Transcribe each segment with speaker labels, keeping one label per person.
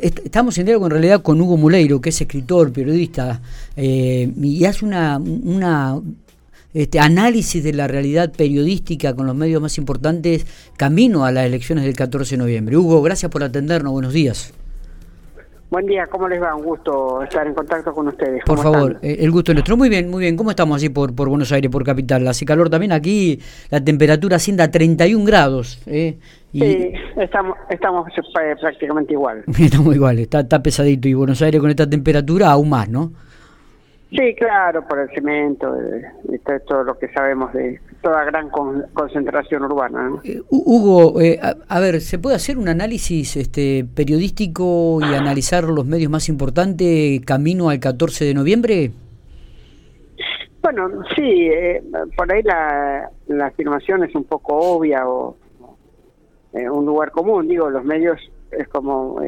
Speaker 1: Estamos en diálogo en realidad con Hugo Muleiro, que es escritor, periodista, eh, y hace una, una este, análisis de la realidad periodística con los medios más importantes camino a las elecciones del 14 de noviembre. Hugo, gracias por atendernos, buenos días.
Speaker 2: Buen día, ¿cómo les va? Un gusto estar en contacto con ustedes.
Speaker 1: Por favor, eh, el gusto nuestro. Muy bien, muy bien. ¿Cómo estamos allí por, por Buenos Aires, por Capital? Hace calor también aquí, la temperatura asciende a 31 grados.
Speaker 2: ¿eh? sí, estamos, estamos eh, prácticamente igual.
Speaker 1: estamos igual, está, está pesadito. Y Buenos Aires con esta temperatura aún más, ¿no?
Speaker 2: Sí, claro, por el cemento, todo lo que sabemos de toda gran concentración urbana.
Speaker 1: Eh, Hugo, eh, a, ver, ¿se puede hacer un análisis este, periodístico y analizar los medios más importantes camino al 14 de noviembre?
Speaker 2: Bueno, sí, eh, por ahí la, la, afirmación es un poco obvia o un lugar común, digo, los medios es como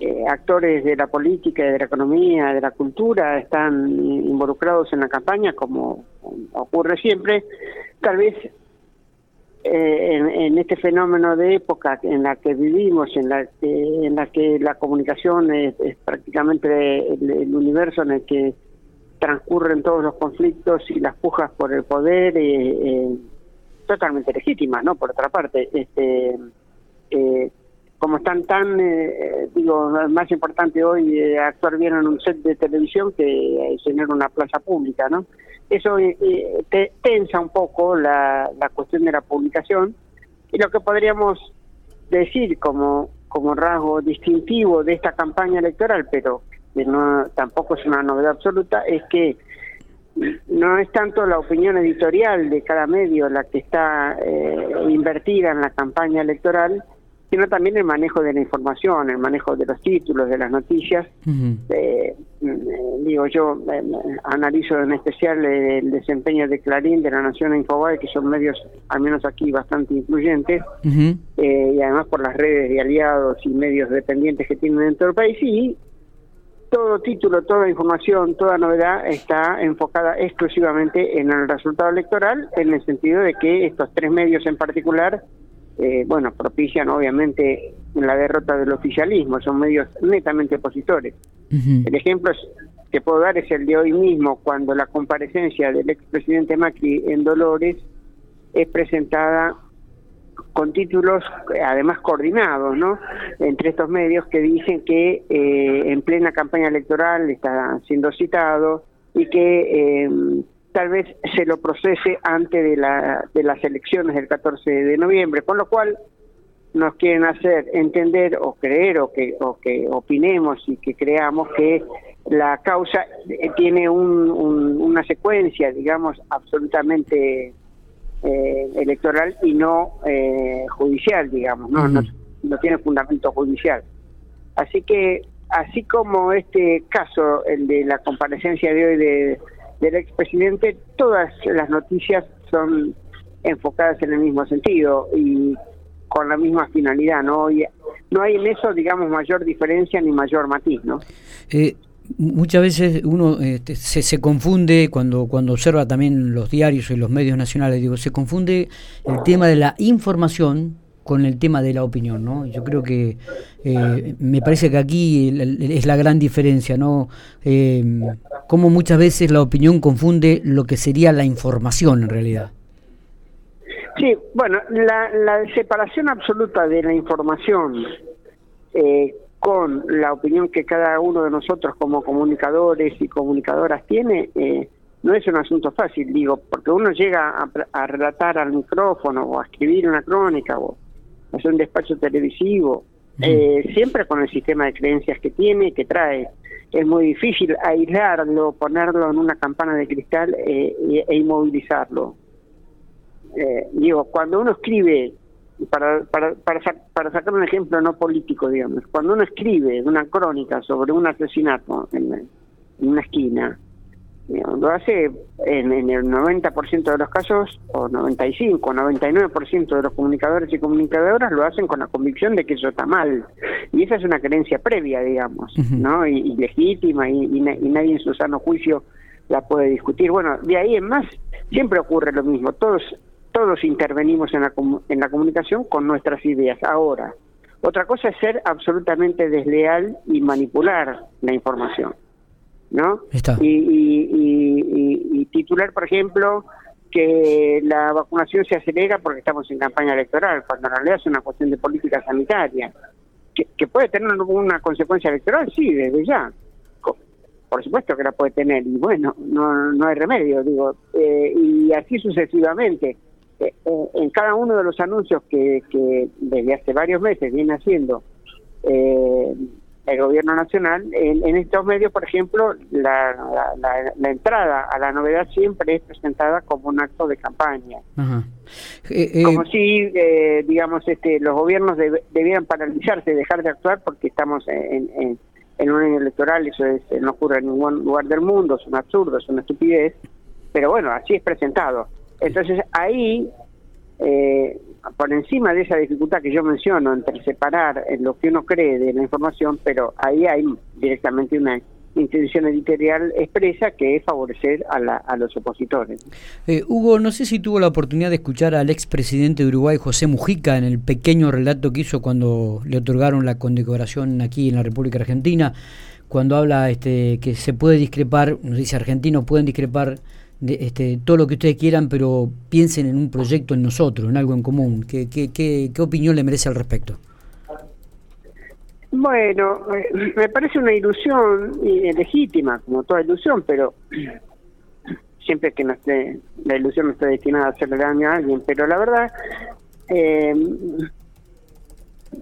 Speaker 2: eh, actores de la política, de la economía, de la cultura están involucrados en la campaña, como ocurre siempre, tal vez eh, en, este fenómeno de época en la que vivimos, en la que, en la, que la comunicación es, prácticamente el, universo en el que transcurren todos los conflictos y las pujas por el poder, eh, totalmente legítimas, ¿no? Por otra parte, este como están tan, eh, digo, más importante hoy eh, actuar bien en un set de televisión que eh, tener una plaza pública, ¿no? Eso te, tensa un poco la, la cuestión de la publicación y lo que podríamos decir como, como rasgo distintivo de esta campaña electoral, pero que no, tampoco es una novedad absoluta, es que no es tanto la opinión editorial de cada medio la que está invertida en la campaña electoral, sino también el manejo de la información, el manejo de los títulos, de las noticias. Eh, mm, digo, yo eh, analizo en especial el desempeño de Clarín, de La Nación e Infobae, que son medios, al menos aquí, bastante influyentes, eh, y además por las redes de aliados y medios dependientes que tienen dentro del país, y todo título, toda información, toda novedad está enfocada exclusivamente en el resultado electoral, en el sentido de que estos tres medios en particular eh, bueno, propician obviamente la derrota del oficialismo, son medios netamente opositores. El ejemplo que puedo dar es el de hoy mismo, cuando la comparecencia del expresidente Macri en Dolores es presentada con títulos además coordinados, ¿no? Entre estos medios que dicen que eh, en plena campaña electoral está siendo citado y que eh, tal vez se lo procese antes de, la, de las elecciones del 14 de noviembre, con lo cual nos quieren hacer entender o creer o que, o que opinemos y que creamos que la causa tiene un, una secuencia, digamos, absolutamente eh, electoral y no eh, judicial, digamos, ¿no? no, no tiene fundamento judicial. Así que, así como este caso, el de la comparecencia de hoy de del expresidente, todas las noticias son enfocadas en el mismo sentido y con la misma finalidad, ¿no? Y no hay en eso, digamos, mayor diferencia ni mayor matiz, ¿no?
Speaker 1: Eh, muchas veces uno este, se, se confunde cuando, cuando observa también los diarios y los medios nacionales, digo, se confunde el tema de la información con el tema de la opinión, ¿no? Yo creo que eh, me parece que aquí es la gran diferencia, ¿no? Como muchas veces la opinión confunde lo que sería la información en realidad.
Speaker 2: Sí, bueno, la, la separación absoluta de la información eh, con la opinión que cada uno de nosotros como comunicadores y comunicadoras tiene, eh, no es un asunto fácil, digo, porque uno llega a, a relatar al micrófono o a escribir una crónica o hacer un despacho televisivo, eh, siempre con el sistema de creencias que tiene, que trae. Es muy difícil aislarlo, ponerlo en una campana de cristal eh, e, inmovilizarlo. Eh, digo, cuando uno escribe, para, para, para, sacar un ejemplo no político, digamos, cuando uno escribe una crónica sobre un asesinato en una esquina, lo hace en, en el 90% de los casos, o 95, 99% de los comunicadores y comunicadoras lo hacen con la convicción de que eso está mal. Y esa es una creencia previa, digamos, ¿no? Y, legítima, y, y, nadie en su sano juicio la puede discutir. Bueno, de ahí en más, siempre ocurre lo mismo. Todos, todos intervenimos en la, en la comunicación con nuestras ideas. Ahora, Otra cosa es ser absolutamente desleal y manipular la información, ¿no? Y, titular, por ejemplo, que la vacunación se acelera porque estamos en campaña electoral, cuando en realidad es una cuestión de política sanitaria, que, puede tener una consecuencia electoral, sí, desde ya. Por supuesto que la puede tener, y bueno, no, no hay remedio, digo, eh, y así sucesivamente eh, eh, en cada uno de los anuncios que, que desde hace varios meses viene haciendo eh, el gobierno nacional, en, estos medios, por ejemplo, la, la, entrada a la novedad siempre es presentada como un acto de campaña. como si, digamos, este, los gobiernos debieran paralizarse, dejar de actuar porque estamos en, en, en un año electoral, eso es, no ocurre en ningún lugar del mundo, es un absurdo, es una estupidez, pero bueno, así es presentado. Entonces ahí, eh, por encima de esa dificultad que yo menciono entre separar lo que uno cree de la información, pero ahí hay directamente una intención editorial expresa que es favorecer a, los opositores.
Speaker 1: Eh, Hugo, no sé si tuvo la oportunidad de escuchar al expresidente de Uruguay, José Mujica, en el pequeño relato que hizo cuando le otorgaron la condecoración aquí en la República Argentina, cuando habla este, que se puede discrepar, nos dice argentinos, pueden discrepar este, todo lo que ustedes quieran, pero piensen en un proyecto en nosotros, en algo en común. ¿Qué, qué, qué, qué opinión le merece al respecto?
Speaker 2: Bueno, me parece una ilusión legítima, como toda ilusión, pero siempre que no esté, la ilusión no está destinada a hacerle daño a alguien, pero la verdad, eh,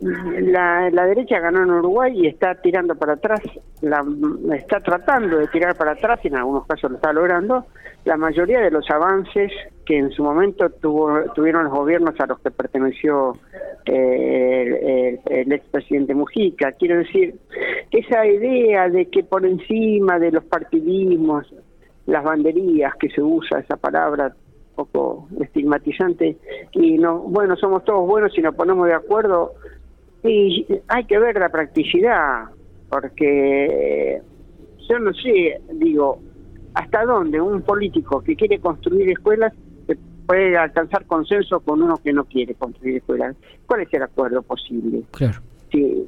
Speaker 2: la, derecha ganó en Uruguay y está tirando para atrás, la, está tratando de tirar para atrás y en algunos casos lo está logrando, la mayoría de los avances que en su momento tuvo, tuvieron los gobiernos a los que perteneció eh, el, el, expresidente Mujica. Quiero decir, esa idea de que por encima de los partidismos, las banderías que se usa, esa palabra poco estigmatizante, y no, bueno, somos todos buenos si nos ponemos de acuerdo, y hay que ver la practicidad, porque yo no sé, digo, hasta dónde un político que quiere construir escuelas puede alcanzar consenso con uno que no quiere construir escuelas. ¿Cuál es el acuerdo posible?
Speaker 1: Claro.
Speaker 2: Sí.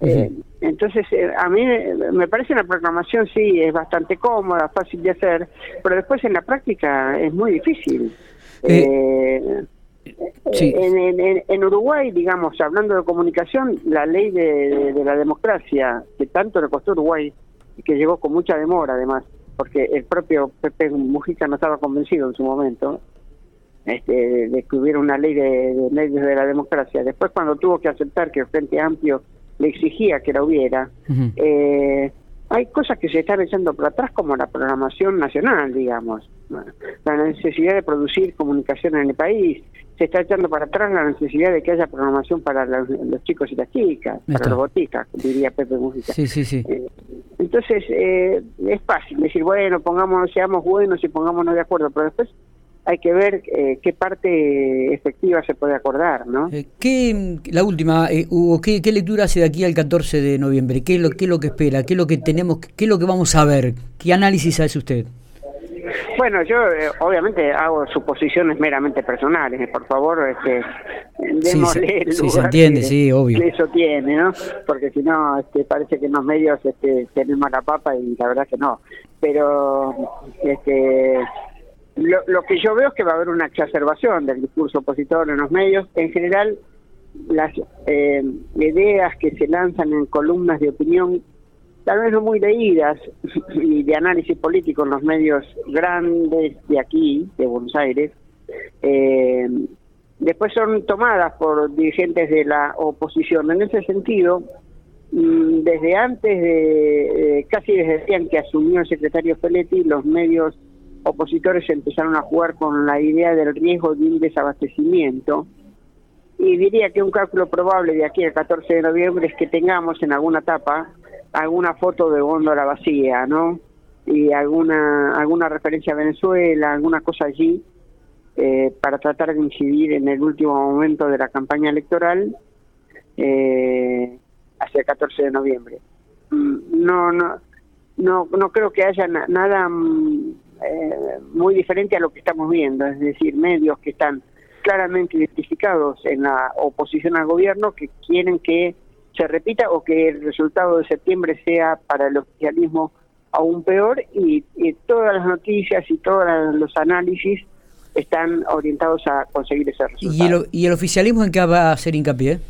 Speaker 2: Eh, entonces, eh, a mí me parece una programación, sí, es bastante cómoda, fácil de hacer, pero después en la práctica es muy difícil. Eh, en, Uruguay, digamos, hablando de comunicación, la ley de, la democracia, que tanto le costó a Uruguay, y que llegó con mucha demora además, porque el propio Pepe Mujica no estaba convencido en su momento este, de que hubiera una ley de, medios de la democracia. Después, cuando tuvo que aceptar que el Frente Amplio le exigía que la hubiera, eh, hay cosas que se están echando por atrás, como la programación nacional, digamos, la necesidad de producir comunicación en el país, se está echando para atrás la necesidad de que haya programación para los, chicos y las chicas, para los boticas, diría Pepe Música.
Speaker 1: Sí, sí, sí.
Speaker 2: Eh, entonces, eh, es fácil decir, bueno, pongámonos, seamos buenos y pongámonos de acuerdo, pero después hay que ver eh, qué parte efectiva se puede acordar, ¿no?
Speaker 1: ¿qué, la última, Hugo, ¿qué, lectura hace de aquí al 14 de noviembre? ¿Qué es, lo, ¿Qué es lo que espera? ¿Qué es lo que tenemos? ¿Qué es lo que vamos a ver? ¿Qué análisis hace usted?
Speaker 2: Bueno, yo eh, obviamente hago suposiciones meramente personales, eh, por favor, este,
Speaker 1: démosle sí, se entiende, que, sí, obvio.
Speaker 2: eso tiene, ¿no? Porque si no, este, parece que en los medios este, tenemos la papa y la verdad que no. Pero este, lo, lo que yo veo es que va a haber una exacerbación del discurso opositor en los medios. En general, las eh, ideas que se lanzan en columnas de opinión tal vez no muy leídas y de análisis político en los medios grandes de aquí, de Buenos Aires, eh, después son tomadas por dirigentes de la oposición. En ese sentido, mm, desde antes de, casi desde el que asumió el secretario Feletti, los medios opositores empezaron a jugar con la idea del riesgo de un desabastecimiento. Y diría que un cálculo probable de aquí al 14 de noviembre es que tengamos en alguna etapa alguna foto de góndola vacía, ¿no? Y alguna alguna referencia a Venezuela, alguna cosa allí, eh, para tratar de incidir en el último momento de la campaña electoral eh, hacia el 14 de noviembre. Mm, no, no, no, no creo que haya nada mm, eh, muy diferente a lo que estamos viendo, es decir, medios que están claramente identificados en la oposición al gobierno que quieren que se repita o que el resultado de septiembre sea para el oficialismo aún peor y, todas las noticias y todos los análisis están orientados a conseguir ese resultado.
Speaker 1: ¿Y el, ¿Y el oficialismo en qué va a hacer hincapié?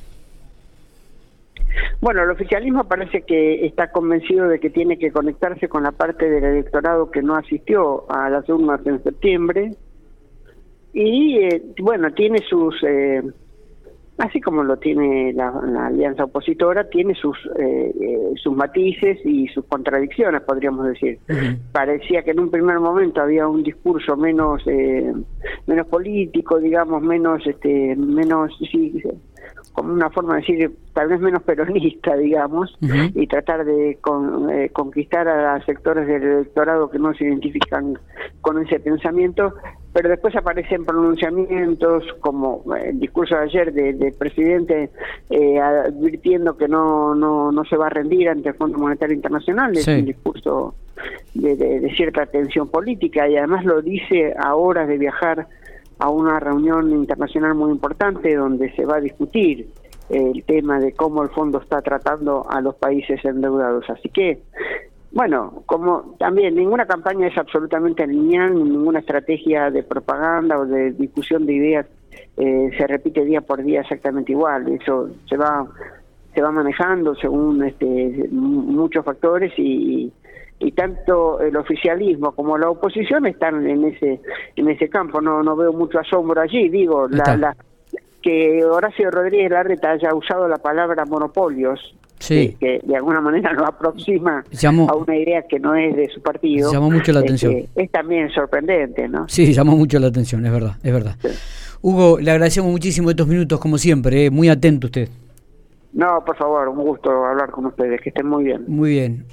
Speaker 2: Bueno, el oficialismo parece que está convencido de que tiene que conectarse con la parte del electorado que no asistió a las urnas en septiembre y, eh, bueno, tiene sus... Eh, así como lo tiene la, alianza opositora, tiene sus eh, eh, sus matices y sus contradicciones, podríamos decir. Parecía que en un primer momento había un discurso menos eh, menos político, digamos, menos este menos sí, como una forma de decir tal vez menos peronista, digamos, y tratar de conquistar a sectores del electorado que no se identifican con ese pensamiento, pero después aparecen pronunciamientos como eh, el discurso de ayer del presidente eh, advirtiendo que no, no, no se va a rendir ante el Fondo Monetario Internacional, es un discurso de, cierta tensión política y además lo dice a horas de viajar a una reunión internacional muy importante donde se va a discutir el tema de cómo el fondo está tratando a los países endeudados. Así que bueno, como también ninguna campaña es absolutamente lineal, ninguna estrategia de propaganda o de difusión de ideas eh, se repite día por día exactamente igual. Eso se va se va manejando según este, muchos factores y, y tanto el oficialismo como la oposición están en ese en ese campo. No no veo mucho asombro allí. Digo, la, la, que Horacio Rodríguez Larreta haya usado la palabra monopolios sí. que, de alguna manera nos aproxima a una idea que no es de su partido.
Speaker 1: Llamó mucho la atención.
Speaker 2: es también sorprendente, ¿no?
Speaker 1: Sí, llamó mucho la atención, es verdad, es verdad. Hugo, le agradecemos muchísimo estos minutos, como siempre, ¿eh? muy atento usted.
Speaker 2: No, por favor, un gusto hablar con ustedes, que estén muy bien.
Speaker 1: Muy bien.